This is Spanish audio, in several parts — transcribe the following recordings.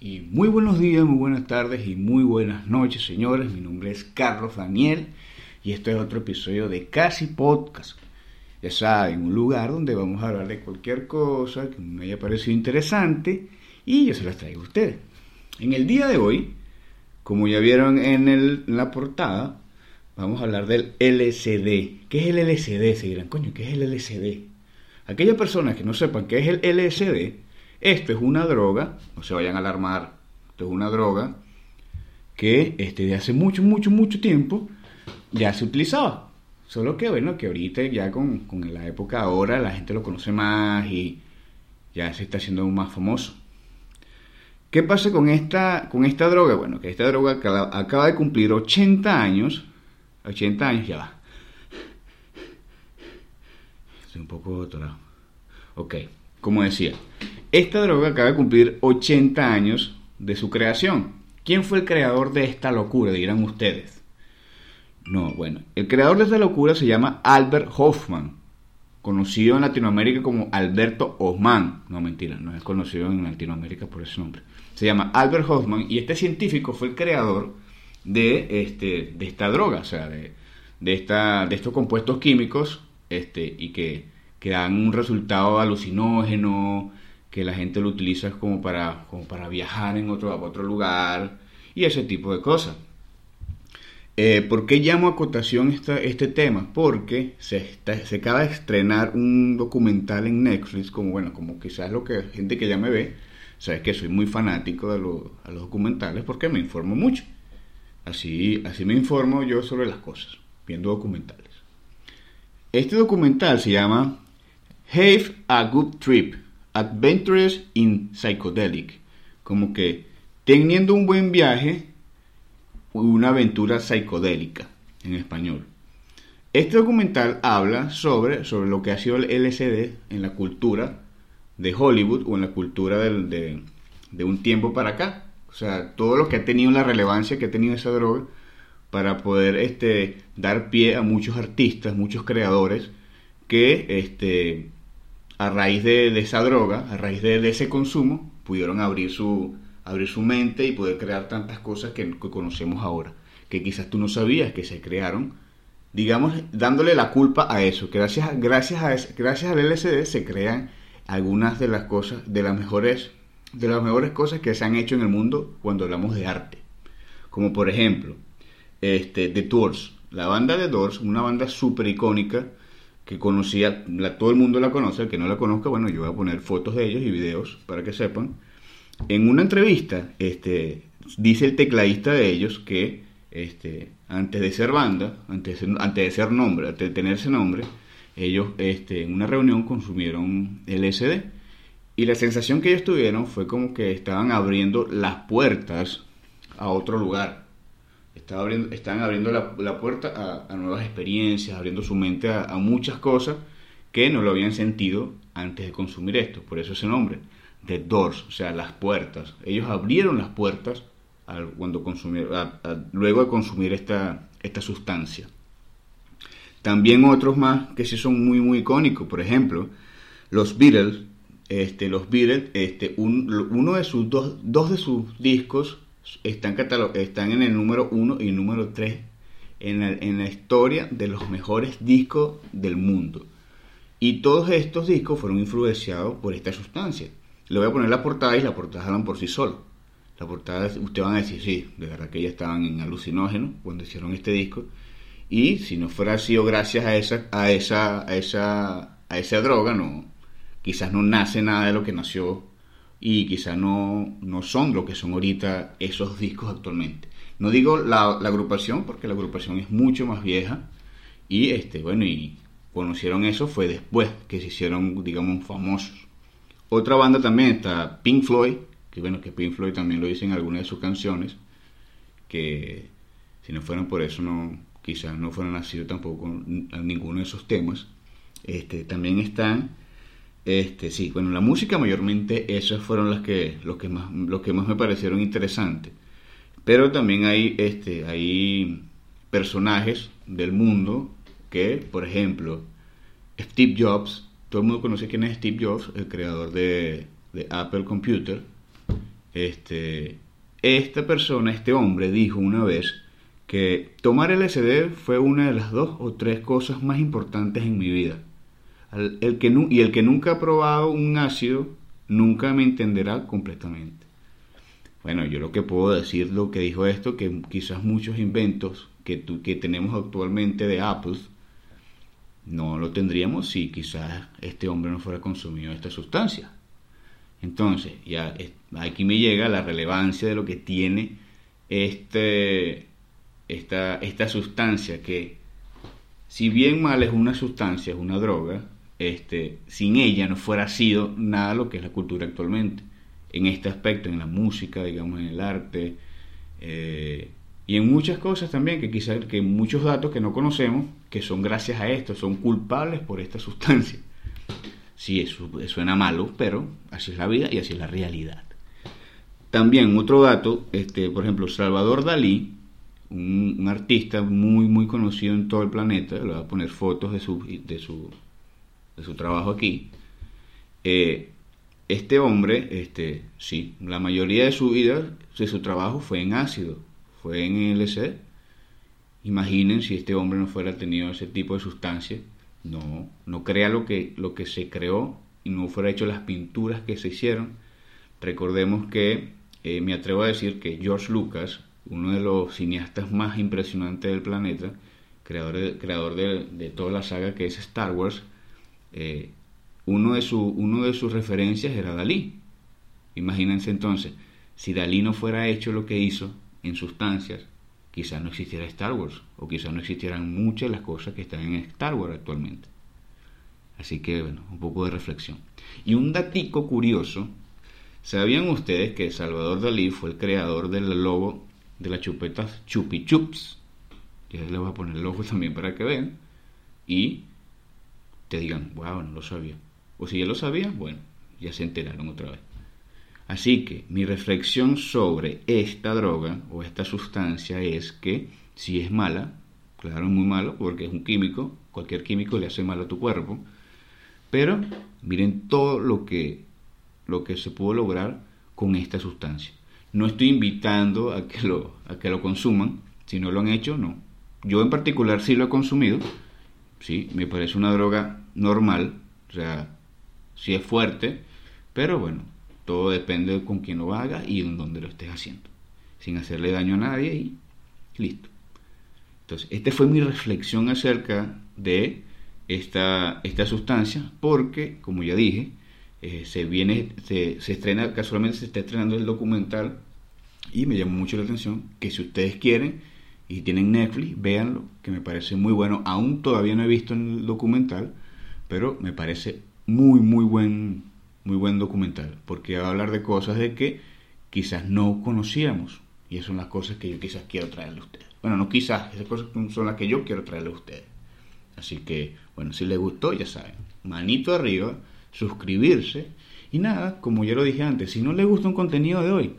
Y muy buenos días, muy buenas tardes y muy buenas noches, señores. Mi nombre es Carlos Daniel y este es otro episodio de Casi Podcast. Ya saben, un lugar donde vamos a hablar de cualquier cosa que me haya parecido interesante y yo se las traigo a ustedes. En el día de hoy, como ya vieron en, en la portada, vamos a hablar del LSD. ¿Qué es el LSD? Se dirán, coño, ¿qué es el LSD? Aquellas personas que no sepan qué es el LSD, esto es una droga, no se vayan a alarmar, esto es una droga que este, de hace mucho, mucho, mucho tiempo ya se utilizaba. Solo que bueno, que ahorita ya con, con la época ahora la gente lo conoce más y ya se está haciendo más famoso. ¿Qué pasa con esta, con esta droga? Bueno, que esta droga acaba, acaba de cumplir 80 años. 80 años, ya va. Estoy un poco atorado. Ok, como decía, esta droga acaba de cumplir 80 años de su creación. ¿Quién fue el creador de esta locura? Dirán ustedes. No, bueno, el creador de esta locura se llama Albert Hoffman, conocido en Latinoamérica como Alberto Osman. No, mentira, no es conocido en Latinoamérica por ese nombre. Se llama Albert Hoffman y este científico fue el creador de, este, de esta droga, o sea, de, de, esta, de estos compuestos químicos este, y que, que dan un resultado alucinógeno, que la gente lo utiliza como para, como para viajar en otro, a otro lugar y ese tipo de cosas. Eh, ¿Por qué llamo a cotación este tema? Porque se, se acaba de estrenar un documental en Netflix, como bueno, como quizás lo que gente que ya me ve, sabes que soy muy fanático de, los documentales porque me informo mucho. Así, así me informo yo sobre las cosas, viendo documentales. Este documental se llama Have a Good Trip, Adventures in Psychedelic, como que teniendo un buen viaje una aventura psicodélica en español. Este documental habla sobre, sobre lo que ha sido el LSD en la cultura de Hollywood o en la cultura de, de, un tiempo para acá. O sea, todo lo que ha tenido la relevancia que ha tenido esa droga para poder este, dar pie a muchos artistas, muchos creadores que este, a raíz de, esa droga, a raíz de, ese consumo, pudieron abrir su, abrir su mente y poder crear tantas cosas que, conocemos ahora, que quizás tú no sabías que se crearon, digamos, dándole la culpa a eso. Gracias, gracias, a, gracias al LSD se crean algunas de las cosas, de las mejores, de las mejores cosas que se han hecho en el mundo cuando hablamos de arte. Como por ejemplo, este, The Doors. La banda de Doors, una banda súper icónica que conocía, todo el mundo la conoce, el que no la conozca, bueno, yo voy a poner fotos de ellos y videos para que sepan en una entrevista, este, dice el tecladista de ellos que este, antes de ser banda, antes de ser, antes de ser nombre, antes de tener ese nombre, ellos este, en una reunión consumieron LSD. Y la sensación que ellos tuvieron fue como que estaban abriendo las puertas a otro lugar. Abriendo, estaban abriendo la, puerta a, nuevas experiencias, abriendo su mente a, muchas cosas que no lo habían sentido antes de consumir esto. Por eso ese nombre the doors, o sea, las puertas. Ellos abrieron las puertas cuando consumieron, luego de consumir esta, esta sustancia. También otros más que sí son muy, muy icónicos. Por ejemplo, los Beatles. Este, los Beatles, este, uno de sus dos, dos de sus discos están, están en el número uno y número tres en en la historia de los mejores discos del mundo. Y todos estos discos fueron influenciados por esta sustancia. Le voy a poner la portada y la portada hablan por sí solo. La portada, ustedes van a decir, sí, de verdad que ellas estaban en alucinógeno cuando hicieron este disco. Y si no fuera sido gracias a esa, a esa, a esa, a esa droga, no, quizás no nace nada de lo que nació y quizás no, no son lo que son ahorita esos discos actualmente. No digo la, agrupación, porque la agrupación es mucho más vieja. Y este, bueno, y conocieron eso fue después que se hicieron, digamos, famosos. Otra banda también está Pink Floyd, que bueno, que Pink Floyd también lo dice en algunas de sus canciones, que si no fueran por eso no quizás no fueran nacido tampoco ninguno de esos temas. Este, también están este, sí, bueno, la música mayormente esas fueron las que los que más los que más me parecieron interesantes. Pero también hay este hay personajes del mundo que, por ejemplo, Steve Jobs todo el mundo conoce quién es Steve Jobs, el creador de, Apple Computer. este, esta persona, este hombre, dijo una vez que tomar LSD fue una de las dos o tres cosas más importantes en mi vida. El que, y el que nunca ha probado un ácido nunca me entenderá completamente. Bueno, yo lo que puedo decir, lo que dijo esto, que quizás muchos inventos que, que tenemos actualmente de Apple no lo tendríamos si quizás este hombre no fuera consumido esta sustancia. Entonces, ya aquí me llega la relevancia de lo que tiene este, esta, esta sustancia que, si bien mal es una sustancia, es una droga, este, sin ella no fuera sido nada lo que es la cultura actualmente. En este aspecto, en la música, digamos, en el arte, eh, y en muchas cosas también, que quizás que muchos datos que no conocemos, que son gracias a esto, son culpables por esta sustancia. Sí, eso suena malo, pero así es la vida y así es la realidad. También otro dato, este, por ejemplo, Salvador Dalí, un, artista muy muy conocido en todo el planeta, le voy a poner fotos de su, de su, de su trabajo aquí. Eh, este hombre, este, sí, la mayoría de su vida, de su trabajo fue en ácido, fue en LSD. Imaginen si este hombre no fuera tenido ese tipo de sustancia, no, no crea lo que, lo que se creó y no fuera hecho las pinturas que se hicieron. Recordemos que eh, me atrevo a decir que George Lucas, uno de los cineastas más impresionantes del planeta, creador de, creador de, toda la saga que es Star Wars, eh, uno, de su, uno de sus referencias era Dalí. Imagínense entonces, si Dalí no fuera hecho lo que hizo, en sustancias, quizás no existiera Star Wars o quizás no existieran muchas de las cosas que están en Star Wars actualmente. Así que, bueno, un poco de reflexión. Y un datico curioso, ¿sabían ustedes que Salvador Dalí fue el creador del logo de las chupetas Chupi Chups? Ya les voy a poner el logo también para que vean. Y te digan, wow, no lo sabía. O si ya lo sabían, bueno, ya se enteraron otra vez. Así que mi reflexión sobre esta droga o esta sustancia es que si es mala, claro, es muy malo porque es un químico, cualquier químico le hace mal a tu cuerpo, pero miren todo lo que, lo que se pudo lograr con esta sustancia. No estoy invitando a que, lo, a que lo consuman, si no lo han hecho, no. Yo en particular sí lo he consumido, sí, me parece una droga normal, o sea, sí es fuerte, pero bueno, todo depende de con quién lo hagas y en dónde lo estés haciendo. Sin hacerle daño a nadie y listo. Entonces, esta fue mi reflexión acerca de esta, esta sustancia, porque, como ya dije, eh, se viene, se, se, estrena, casualmente se está estrenando el documental y me llamó mucho la atención que si ustedes quieren y tienen Netflix, véanlo, que me parece muy bueno. Aún todavía no he visto el documental, pero me parece muy, muy buen muy buen documental, porque va a hablar de cosas de que quizás no conocíamos, y esas son las cosas que yo quizás quiero traerle a ustedes. Bueno, no quizás, esas cosas son las que yo quiero traerle a ustedes. Así que, bueno, si les gustó, ya saben, manito arriba, suscribirse, y nada, como ya lo dije antes, si no les gusta un contenido de hoy,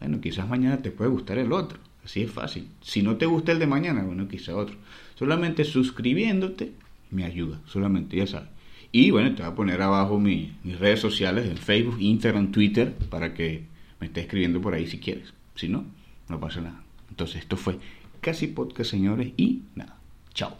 bueno, quizás mañana te puede gustar el otro. Así es fácil. Si no te gusta el de mañana, bueno, quizás otro. Solamente suscribiéndote me ayuda. Solamente, ya sabes. Y bueno, te voy a poner abajo mis redes sociales, en Facebook, Instagram, Twitter, para que me estés escribiendo por ahí si quieres. Si no, no pasa nada. Entonces, esto fue Casi Podcast, señores, y nada. Chao.